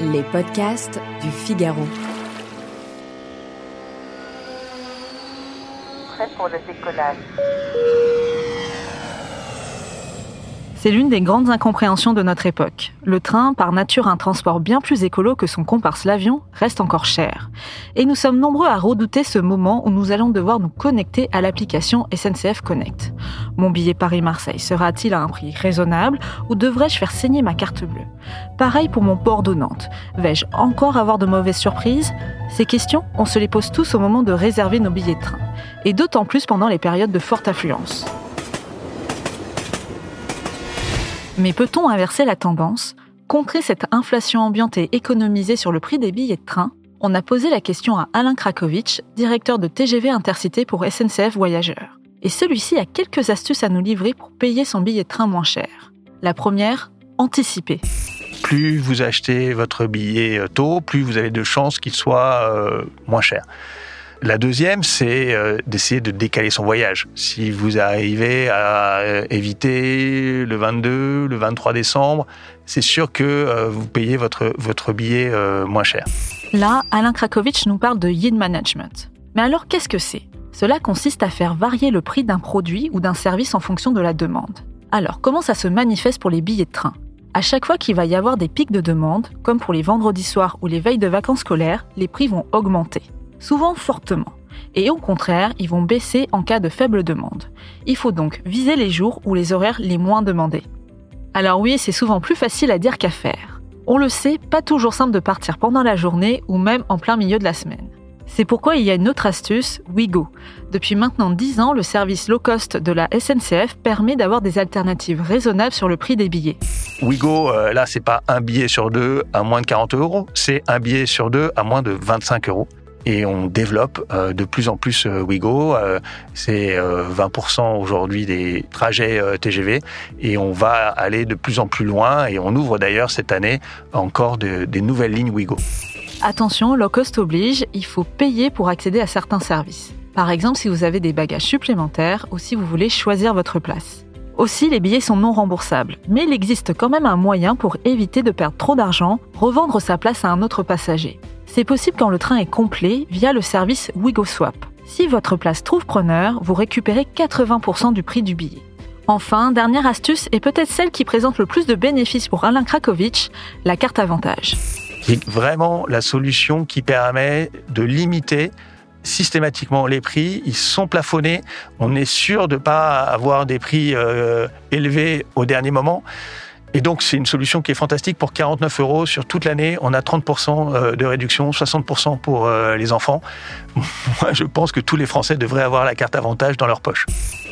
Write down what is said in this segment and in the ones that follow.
Les podcasts du Figaro. Prêt pour le décollage. C'est l'une des grandes incompréhensions de notre époque. Le train, par nature un transport bien plus écolo que son comparse l'avion, reste encore cher. Et nous sommes nombreux à redouter ce moment où nous allons devoir nous connecter à l'application SNCF Connect. Mon billet Paris-Marseille sera-t-il à un prix raisonnable ou devrais-je faire saigner ma carte bleue? Pareil pour mon port de Nantes. Vais-je encore avoir de mauvaises surprises? Ces questions, on se les pose tous au moment de réserver nos billets de train. Et d'autant plus pendant les périodes de forte affluence. Mais peut-on inverser la tendance? Contrer cette inflation ambiante et économiser sur le prix des billets de train? On a posé la question à Alain Krakowicz, directeur de TGV Intercité pour SNCF Voyageurs. Et celui-ci a quelques astuces à nous livrer pour payer son billet de train moins cher. La première, anticiper. Plus vous achetez votre billet tôt, plus vous avez de chances qu'il soit euh, moins cher. La deuxième, c'est euh, d'essayer de décaler son voyage. Si vous arrivez à euh, éviter le 22, le 23 décembre, c'est sûr que euh, vous payez votre, votre billet moins cher. Là, Alain Krakowicz nous parle de yield management. Mais alors, qu'est-ce que c'est? Cela consiste à faire varier le prix d'un produit ou d'un service en fonction de la demande. Alors, comment ça se manifeste pour les billets de train? À chaque fois qu'il va y avoir des pics de demande, comme pour les vendredis soirs ou les veilles de vacances scolaires, les prix vont augmenter souvent fortement. Et au contraire, ils vont baisser en cas de faible demande. Il faut donc viser les jours ou les horaires les moins demandés. Alors oui, c'est souvent plus facile à dire qu'à faire. On le sait, pas toujours simple de partir pendant la journée ou même en plein milieu de la semaine. C'est pourquoi il y a une autre astuce, Wigo. Depuis maintenant 10 ans, le service low cost de la SNCF permet d'avoir des alternatives raisonnables sur le prix des billets. Wigo, euh, là, c'est pas un billet sur deux à moins de 40 euros, c'est un billet sur deux à moins de 25 euros et on développe euh, de plus en plus euh, Wigo. Euh, c'est 20% aujourd'hui des trajets TGV et on va aller de plus en plus loin et on ouvre d'ailleurs cette année encore des nouvelles lignes Wigo. Attention, low cost oblige, il faut payer pour accéder à certains services. Par exemple, si vous avez des bagages supplémentaires ou si vous voulez choisir votre place. Aussi, les billets sont non remboursables, mais il existe quand même un moyen pour éviter de perdre trop d'argent, revendre sa place à un autre passager. C'est possible quand le train est complet via le service WigoSwap. Si votre place trouve preneur, vous récupérez 80% du prix du billet. Enfin, dernière astuce et peut-être celle qui présente le plus de bénéfices pour Alain Krakowicz, la carte avantage. C'est vraiment la solution qui permet de limiter systématiquement les prix, ils sont plafonnés. On est sûr de ne pas avoir des prix euh, élevés au dernier moment. Et donc, c'est une solution qui est fantastique. Pour 49 euros sur toute l'année, on a 30% euh, de réduction, 60% pour euh, les enfants. Moi, je pense que tous les Français devraient avoir la carte avantage dans leur poche.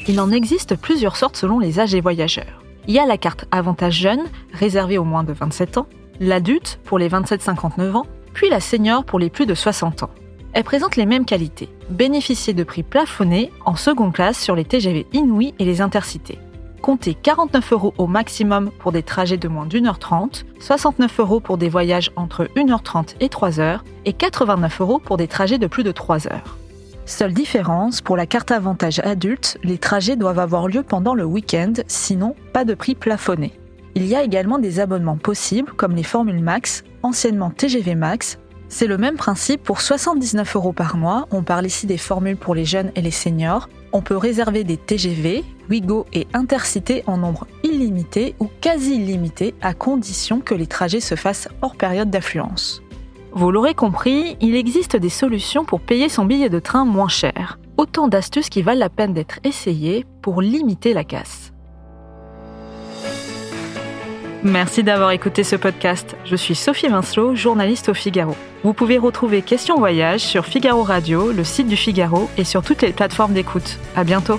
Il en existe plusieurs sortes selon les âges et voyageurs. Il y a la carte avantage jeune, réservée aux moins de 27 ans, l'adulte pour les 27-59 ans, puis la senior pour les plus de 60 ans. Elle présente les mêmes qualités. Bénéficier de prix plafonnés en seconde classe sur les TGV Inouï et les intercités comptez 49 euros au maximum pour des trajets de moins d'une heure trente, 69 euros pour des voyages entre 1h30 et 3 heures, et 89 euros pour des trajets de plus de 3 heures. Seule différence, pour la carte avantage adulte, les trajets doivent avoir lieu pendant le week-end, sinon pas de prix plafonné. Il y a également des abonnements possibles comme les formules Max, anciennement TGV Max. C'est le même principe pour 79 euros par mois, on parle ici des formules pour les jeunes et les seniors, on peut réserver des TGV, Wigo et Intercité en nombre illimité ou quasi illimité à condition que les trajets se fassent hors période d'affluence. Vous l'aurez compris, il existe des solutions pour payer son billet de train moins cher. Autant d'astuces qui valent la peine d'être essayées pour limiter la casse. Merci d'avoir écouté ce podcast. Je suis Sophie Vincelot, journaliste au Figaro. Vous pouvez retrouver Question Voyage sur Figaro Radio, le site du Figaro et sur toutes les plateformes d'écoute. À bientôt.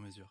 mesure.